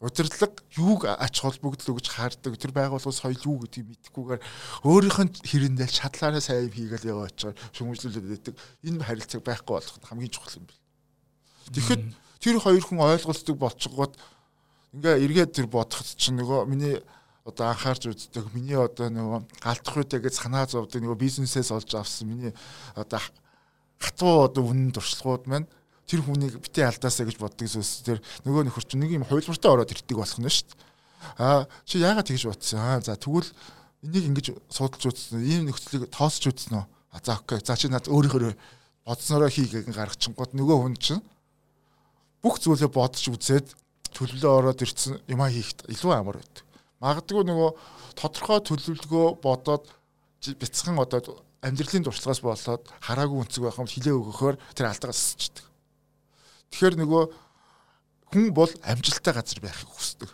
удирдлага юуг ач холбогдол гэж хаардаг тэр байгууллагын соёл юу гэдгийг мэдхгүйгээр өөрийнх нь хэрэндээ шатлаараа сайн хийгээл яваа очоор шүмжлүүлээд байдаг. Энэ харилцааг байхгүй болох хамгийн чухал юм бэл. Тэгэхэд тэр хоёр хүн ойлголцдог болчихгоод ингээ эргээд тэр бодоход чинь нөгөө миний одоо анхаарч үздэг миний одоо нөгөө галтах үедээ гэж санаа зовдөг нөгөө бизнесээс олж авсан миний одоо хатуу одоо үнэн туршлагууд маань тэр хүнийг битээ алдаасаа гэж боддог зүйлс тэр нөгөө нөхөр чинь нэг юм хувилбартай ороод ирдэг болох нь шүү дээ. Аа чи яагаад тэгж бодсон? Аа за тэгвэл энийг ингэж судалж үзсэн. Ийм нөхцөлийг тоосч үзсэн үү? А за окей. За чи над өөрийнхөө бодсноороо хийгээг гаргачихгод нөгөө хүн чинь бүх зүйлээ бодож үзээд төлөвлөө ороод ирсэн юмаа хийхэд илүү амар байдаг. Магадгүй нөгөө тодорхой төлөвлөгөө бодоод бяцхан одоо амьдралын туршлагаас болоод хараагүй үнцэг байх юм хилээ өгөхөөр тэр алдагаас счдэг. Тэгэхээр нөгөө хүн бол амжилттай газар байхыг хүсдэг.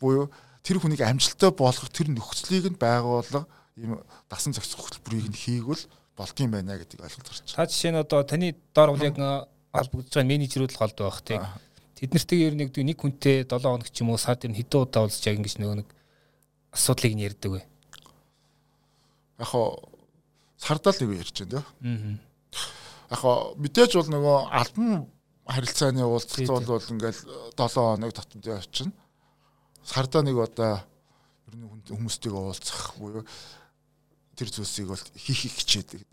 Буюу тэр хүнийг амжилттай болгох тэр нөхцөлийг нь байгуулга ийм дасан зохицох хөтөлбөрийг нь хийгвэл болдгийм байна гэдгийг ойлгож гарч. Та жишээ нь одоо таны бол яг албагдж байгаа менежерүүд л голд байх тийм Тэд нартэйг ер нь нэг хүнтэй 7 хоног ч юм уу сард ер нь хэдэн удаа уулзч яг ингэж нөгөө нэг асуудлыг нь ярьдаг вэ? Яг хоо сардаа л нэг ярьж байна тийм. Яг хоо мэдээж бол нөгөө албан харилцааны уулзалт бол ингээл 7 хоног татамд явчихна. Сардаа нэг одоо ер нь хүмүүстэйг уулзах буюу тэр зүйлсийг бол хийх хичээдэг.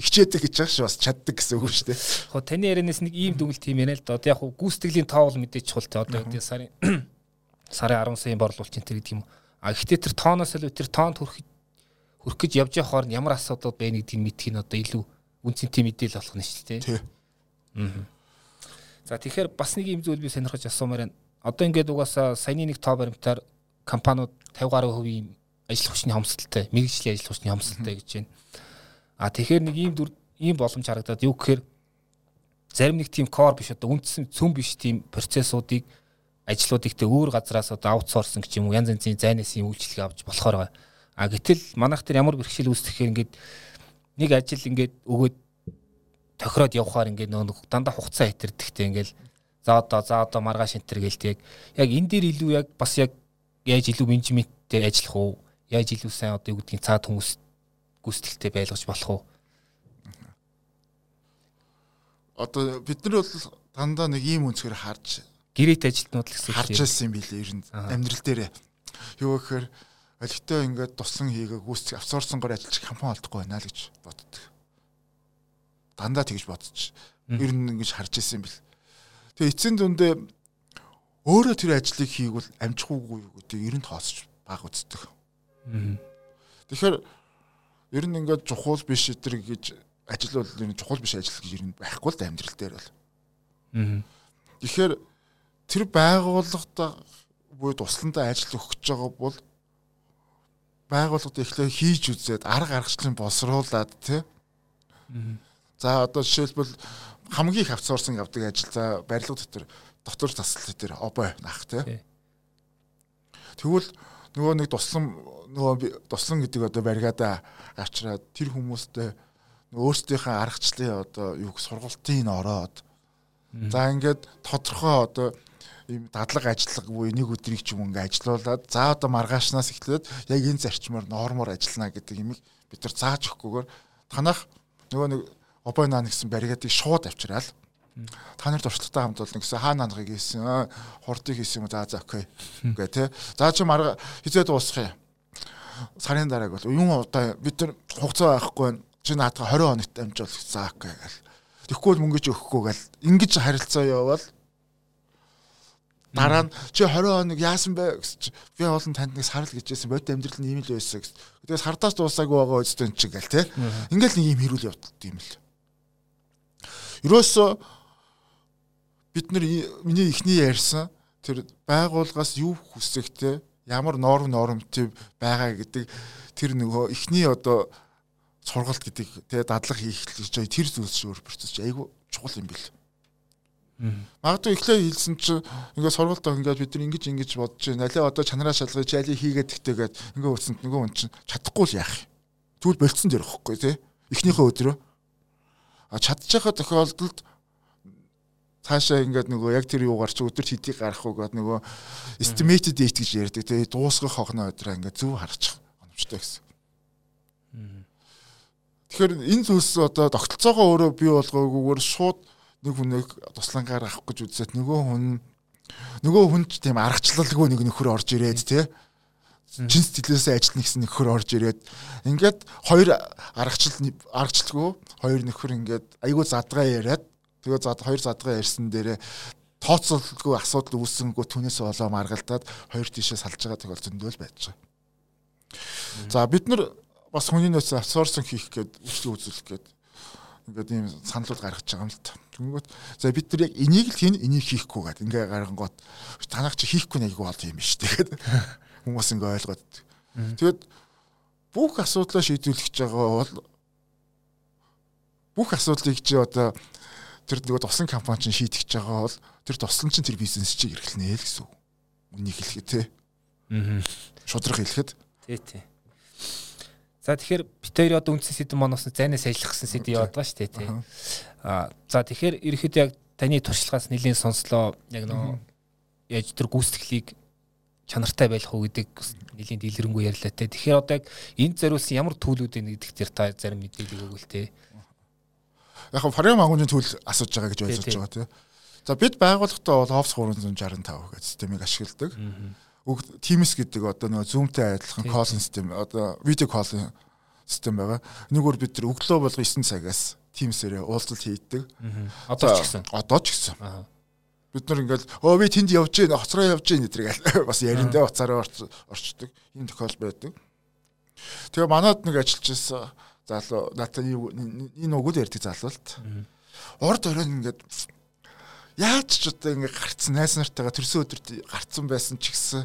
Хичээдэг гэж байгаа шүү бас чаддаг гэсэн үг шүү дээ. Яг таны ярианаас нэг ийм дүгэл тийм яана л да. Одоо яг гүйцэтгэлийн тоол мэдээж чухал те. Одоо гэдэг сарын сарын 10 сая борлуулч энэ гэдэг юм. А гэхдээ тэр тооноос л тэр тоонд хүрэх хүрэх гэж явж явахаар ямар асуудал байна гэдгийг мэдэх нь одоо илүү үнцэнтэй мэдээлэл болох нь шүү дээ. Тий. Аа. За тэгэхээр бас нэг юм зүйл би сонирхож асуумаар байна. Одоо ингээд угаасаа саяны нэг тоо баримтаар компаниуд 50 гаруй хувийн ажил хүчний хомсдолтой, мэрэгжлийн ажил хүчний хомсдолтой гэж байна. А тэгэхээр нэг ийм ийм боломж харагдаад юу гэхээр зарим нэг тийм кор биш одоо үндсэн цөм биш тийм процессуудыг ажлуудыг тэ өөр газараас одоо аутсорсон гэж юм уу янз янзын зайнаас юм үйлчлэг авч болохоор байгаа. А гэтэл манайх тэр ямар бэрхшээл үүсгэхээр ингээд нэг ажил ингээд өгөөд тохироод явхаар ингээд нөгөө дандаа хугацаа хэтэрдэгтэй ингээд за одоо за одоо маргааш энтер гэлт яг яг энэ дээр илүү яг бас яг яаж илүү менежменттэй ажиллах уу яаж илүү сайн одоо юу гэдгийг цаад хүмүүс гүйцэтгэлтэй байлгаж болох уу? Одоо бид нар бол дандаа нэг ийм үнцгээр харж гэрээт ажилтнууд л гэсэн харж байсан юм билээ ер нь амьдрал дээр. Юу гэхээр олигтой ингээд тусан хийгээ гүйцэтгэх авсорсонгоор ажиллаж компани олдохгүй байна л гэж боддог. Дандаа тэгж бодчих. Ер нь ингэж харж байсан юм бэл. Тэгээ эцсийн дүндээ өөрөө тэр ажлыг хийгвэл амжихгүй юу гэдэг ер нь тооцож баг үздэг. Тэгэхээр ер нь ингээд чухал биш өдр гэж ажил бол ер нь чухал биш ажил гэж ер нь байхгүй л да амьдрал дээр бол. Тэгэхээр тэр байгууллагад буюу тусландаа ажил өгч байгаа бол байгууллагад эхлээ хийж үзээд арга аргачлалын боловсруулад тий. За одоо жишээлбэл хамгийн их авцорсон авдаг ажил за барилга дотор дотор таслал дээр обой наах тий. Тэгвэл нөгөө нэг туслан нөгөө туслан гэдэг одоо баригадаа авчраад тэр хүмүүстэй өөрсдийнхээ аргачлалын одоо юу сургалтын ороод. За ингээд тодорхой одоо ийм дадлаг ажиллага буюу нэг өдрийг ч юм ингээ ажиллаулаад за одоо маргаашнаас эхлээд яг энэ зарчмаар нормоор ажиллана гэдэг юмыг бид нар зааж өгөхгүйгээр танах нөгөө нэг обойнаа гэсэн баригадыг шууд авчраал та нар туршлагатай хамт болно гэсэн хаа нанахыг хийсэн хурдыг хийсэн юм за за окей. Гэ тэ. За чи марга хизээ дуусах юм. Сарын дарааг бол юм одоо бид нар хугацаа байхгүй чи наадга 20 хоногт амжуул за окей гэл. Тэгэхгүй бол мөнгөж өгөхгүй гэл. Ингэж харилцаа явбал. Дараа нь чи 20 хоног яасан бэ гэж би олон танд нэг сарл гэжсэн. Бодит амьдрал нь ийм л байсан гэж. Тэгээ сардаас дуусаагүй байгаа үстэн чи гэл те. Ингээл нэг юм хэрүүл явдалт юм л. Ерөөсө бид нар миний ихний ярьсан тэр байгууллагаас юу хүсэхтэй ямар норм нормтив байгаа гэдэг тэр нөгөө ихний одоо сургалт гэдэг тэгээ дадлаг хийх гэж тэр зүйлс өөр процесс айгу чухал юм бэл. Магадгүй эхлээ хэлсэн чинь ингээд сургалтаа ингээд бид нар ингэж ингэж бодож байна. Алиа одоо чанараа шалгаж айлыг хийгээд тэгтэйгээд ингээд үсэнд нөгөө хүн чинь чадахгүй л яах. Тэгвэл болцсон дээр ихгүй тий. Эхнийхээ өдрөө а чадчихаа тохиолдолд цаашаа ингээд нөгөө яг тэр юу гарч өдөрт хэдийг гарах уу гэдэг нөгөө estimated date гэж ярьдаг тий. Дуусгах хогноо өдрөө ингээд зөв харчих оновчтой гэсэн. Тэгэхээр энэ зүйлс одоо тогтолцоогоо өөрөө бий болгоогүйгээр шууд нэг хүнийг туслангаар авах гэж үзээд нөгөө хүн нөгөө хүн ч тийм аргачлалгүй нэг нөхөр орж ирээд тий чин сэтгэлээсээ ажилтна гэсэн нөхөр орж ирээд ингээд хоёр аргачлал аргачлалгүй хоёр нөхөр ингээд айгүй задгаа яриад тэгээ зад хоёр задгаа ярьсан дээрээ тооцоолгүй асуудал үүсэнгүү түүнээс олоо маргалдаад хоёр тишээ салж байгаа тохиол зөндөл байж байгаа. За бид нар бас хүний нөөц авсорсон хийх гээд үйлчлэг үзүүлэх гээд ингээд ийм саналууд гаргаж байгаа юм л та. Тэнгүүт за бид нар яг энийг л хийн энийг хийхгүй гээд ингээ гаргангууд танах чи хийхгүй нэг бол юм биш тэгээд хүмүүс ингээ ойлгоод. Тэгээд бүх асуудлаа шийдвэрлэж байгаа бол бүх асуудлыг чи одоо тэр нөгөө туслан компани чинь шийдэж байгаа бол тэр туслан чинь тэр бизнес чинь эргэлнэ л гэсэн үг. Үнийг хэлэхэд те. Аа. Шудраг хэлэхэд. Тий, тий. За тэгэхээр бид хоёр одоо үндсэн сэдв моноос зайнаас ажиллах гэсэн сэдв яваад байгаа шүү дээ тий. Аа за тэгэхээр ерөөхдөө яг таны туршлагаас нэлийн сонслоо яг нөө яаж тэр гүйцэтгэлийг чанартай байх уу гэдэг нэлийн дэлгэрэнгүй ярьлаа те. Тэгэхээр одоо яг энд зориулсан ямар төлөвүүд вэ гэдэг тэр та зарим мэдээлэл өгвөл те. Яг нь Фарим агууны төлөв асууж байгаа гэж ойлгож байгаа те. За бид байгууллагатаа бол Office 365 гэдэг системийг ашигладаг. Teams гэдэг одоо нөгөө Zoom-тэй адилхан call систем одоо видео call систем байгаа. Нэгүр бид нар өглөө болго 9 цагаас Teams-ээрээ уулзалт хийдэг. Одоо ч гэсэн. Одоо ч гэсэн. Бид нар ингээл өө би тэнд явж гин хоцроо явж гин гэдэргээл бас яриндаа уцаараа орчдөг. Ийм тохиол байдаг. Тэгээ манад нэг ажиллаж байсан залуу надад энэ үгүүд ярьдаг залуу л та. Урд оройн ингээд яаж ч одоо ингэ гарцсан найз нартайгаа төрсөн өдөрт гарцсан байсан ч гэсэн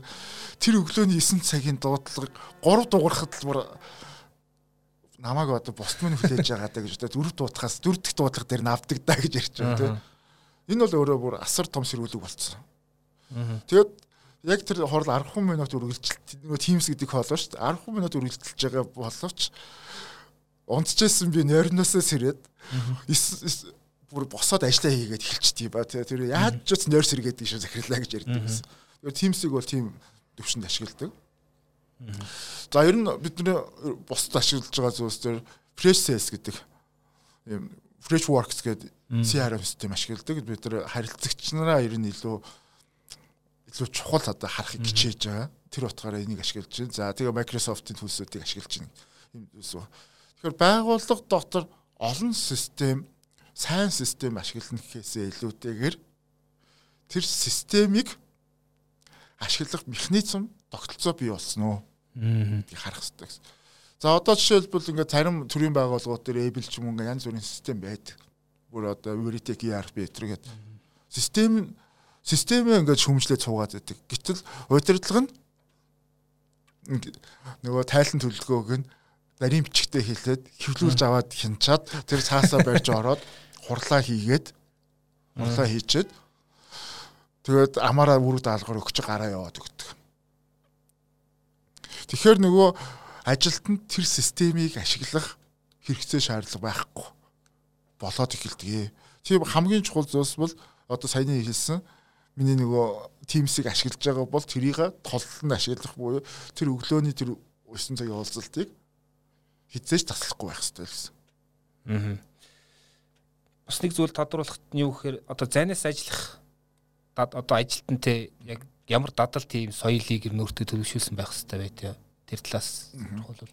тэр өглөөний 9 цагийн дуудлага 3 дуурахад л бүр намайг одоо бусд минь хүлээж байгаа даа гэж одоо дөрөв дуутахаас дөрөв дэх дуудлага дээр навдаг даа гэж ярьж байгаа тийм. Энэ бол өөрөө бүр асар том сэргүүлэг болцсон. Тэгээд яг тэр хорл 10 минут үргэлжилт нөгөө Teams гэдэг хоолоо шүү дээ. 10 минут үргэлжилж байгаа боловч унтчихсэн би нойрноосоо сэрээд бүр босоод ажиллаа хийгээд эхэлчихдий ба тэр яаж ч нойр сэргээд гэж захирлаа гэж ярьдаг гэсэн. Тэгэхээр Teams-ийг бол тийм төвшөнд ашигладаг. За ер нь бидний бусд ашиглаж байгаа зүйлс төр Fresh Sales гэдэг юм Fresh Works гэдэг CRM систем ашигладаг. Бид нар харилцагч нараа ер нь илүү илүү чухал одоо харахыг хичээж байгаа. Тэр утгаараа энийг ашиглаж байна. За тэгээ Microsoft-ийн төлсүүдийг ашиглаж байна. Ийм зүйлс ба. Тэгэхээр байгууллага дотор олон систем сайн систем ашиглана гэхээсээ илүүтэйгээр тэр системийг ашиглах механизм тогтолцоо бий болсон уу Аа. гэдгийг харах хэрэгтэй гэсэн. За одоо жишээлбэл ингээд зарим төрлийн байгууллагууд дээр Able ч юм уу янз бүрийн систем байдаг. Бүр одоо Veritech ERP гэдэг систем системээ ингээд шүмжлээд цуугаад байдаг. Гэтэл удирдлага нь нөгөө тайлан төлөлгөөг нь нарийн бичгтээ хэлээд хэвлүүлж аваад хянчаад тэр цаасаа барьж ороод хурлаа хийгээд хурлаа хийчээд тэгээд амаараа үрэг даалгаар өгч гараа яваад өгдөг. Тэгэхээр нөгөө ажилтнанд тэр системийг ашиглах хэрэгцээ шаардлага байхгүй болоод эхэлдэг. Тийм хамгийн чухал зүйлс бол одоо саяны хэлсэн миний нөгөө Teams-ийг ашиглаж байгаа бол тэрийг толлон ашиглах буюу тэр өглөөний тэр 9 цагийн уулзалтыг хизээж таслахгүй байх хэрэгтэй гэсэн. Аа. Бас нэг зүйл тодруулахт нь юу гэхээр одоо зайнаас ажиллах одоо ажилтнтай яг ямар дадал тийм соёлыг өөртөө төлөвшүүлсэн байх хэрэгтэй бай тээ. Тэр талаас бол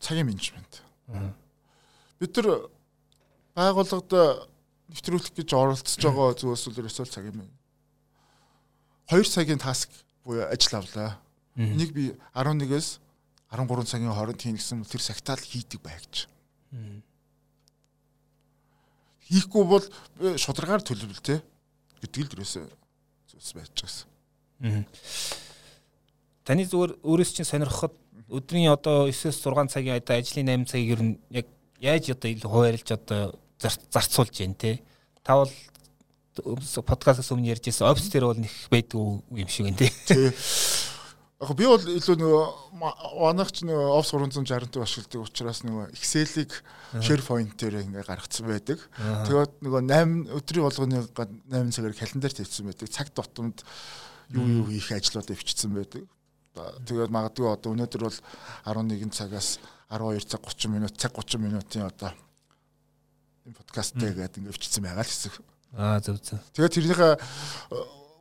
Цагийн менежмент. Бид нар байгууллагад нэвтрүүлэх гэж оролцож байгаа зүйлс бол ерөөсөө цагийн менежмент. 2 цагийн таск буюу ажил авлаа. Энийг би 11-ээс 13 цагийн хооронд хийн гэсэн тэр сагтаал хийдэг бай гэж. Хийхгүй бол би шударгаар төлөвлөл тэ гэдэг л ерөөсөө зүйлс байж. Аа. Таны зүгээр өөрөөс чинь сонирхоход өдрийн одоо 9-с 6 цагийн одоо ажлын 8 цагийг ер нь яг яаж одоо илүү хуваарлж одоо зар- зарцуулж जैन те. Та бол подкастаас өмнө ярьжсэн офис дээр бол нэг байдаг юм шиг байна те. Яг би бол илүү нөгөө манайх ч нөгөө Office 360-ыг ашигладаг учраас нөгөө Excel-ийг SharePoint дээр ингээ гаргацсан байдаг. Тэгээд нөгөө 8 өдрийн болгоны 8 цагаар календар тавьсан байдаг. Цаг тутамд юу юу хийх ажлуудыг бичсэн байдаг. Тэгээд магадгүй одоо өнөөдөр бол 11 цагаас 12 цаг 30 минут, цаг 30 минутын одоо энэ подкасттэй гэдэг ингээ бичсэн байгаа л хэсэг. Аа зөв зөв. Тэгээд тэрнийхээ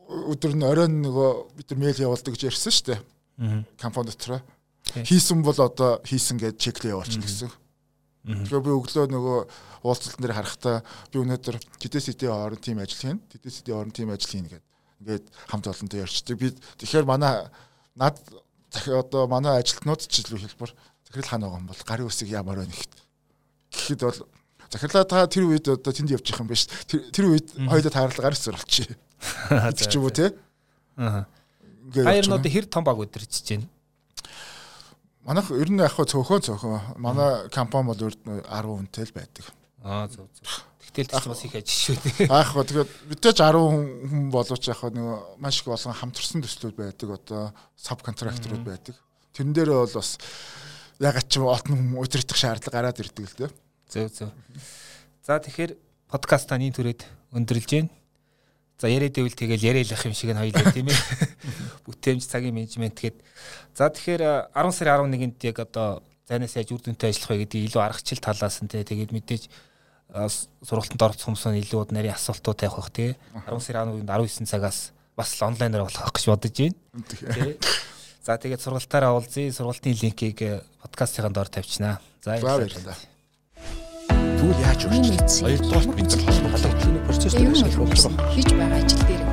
өдөр нь оройн нөгөө бид нар мэйл явуулдаг гэж ярьсан шүү дээ. Компани дотроо. Хийсэн бол одоо хийсэн гэж чеклээ явуулчихна гэсэн. Тэгэхээр би өглөө нөгөө уулзалтан дээр харахтаа би өнөөдөр тэдэс хэдийн хооронд тийм ажил хийн, тэдэс хэдийн хооронд тийм ажил хийн гэдэг. Ингээд хамт олонтой ярьчдаг. Би тэгэхээр манай над захи одоо манай ажилтнууд ч илүү хэлбэр захирал хаана байгаа юм бол гарын үсэг ямар байна гэхэд. Гэхэд бол захирлаа та тэр үед одоо тэнд явчих юм биш. Тэр тэр үед хоёулаа таарал гар үсэр болчих. Гэдэг ч юм уу те. Аа. Явчихна. нь одоо хэр том баг өдөрч जैन. Манайх ер нь яг хөө цөөхөн цөөхөн. Манай компани бол ер нь 10 хүнтэй л байдаг. Аа зөв зөв. Тэгтэл тест бас их ажил шүү дээ. Аах гоо тэгээд мэдээж 10 хүн болооч яг хөө нөгөө маш их олон хамтарсан төслүүд байдаг одоо саб контракторууд байдаг. Тэрэн дээр бол бас яг ч юм отон удирдах шаардлага гараад ирдэг л дээ. Зөв зөв. За тэгэхээр подкаст таны төрөд өндөрлж гээ. За яриад ивэл тэгэл яриалах юм шиг нь хоёлаа тийм ээ. Бүтээмж цагийн менежмент гээд. За тэгэхээр 10 сарын 11-нд яг одоо зайнаас яаж үр дүнтэй ажиллах вэ гэдэг илүү аргачлал талаас нь тэгээд мэдээж с- сургалтанд орох хүмүүс нь илүү нарийн асуултууд тавих бах тий. 10 сарын 11-нд 19 цагаас бас онлайнаар болох гэж бодож байна. За тэгээд сургалтаараа уулзъя. Сургалтын линкийг э, подкастын доор тавьчихнаа. За За баярлалаа. Тэгвэл яаж мэдсэн Хоёрдугаар бид нар холбогдох процесс юу дээр нэг ажиллаж байгаа. хийж байгаа ажил дээр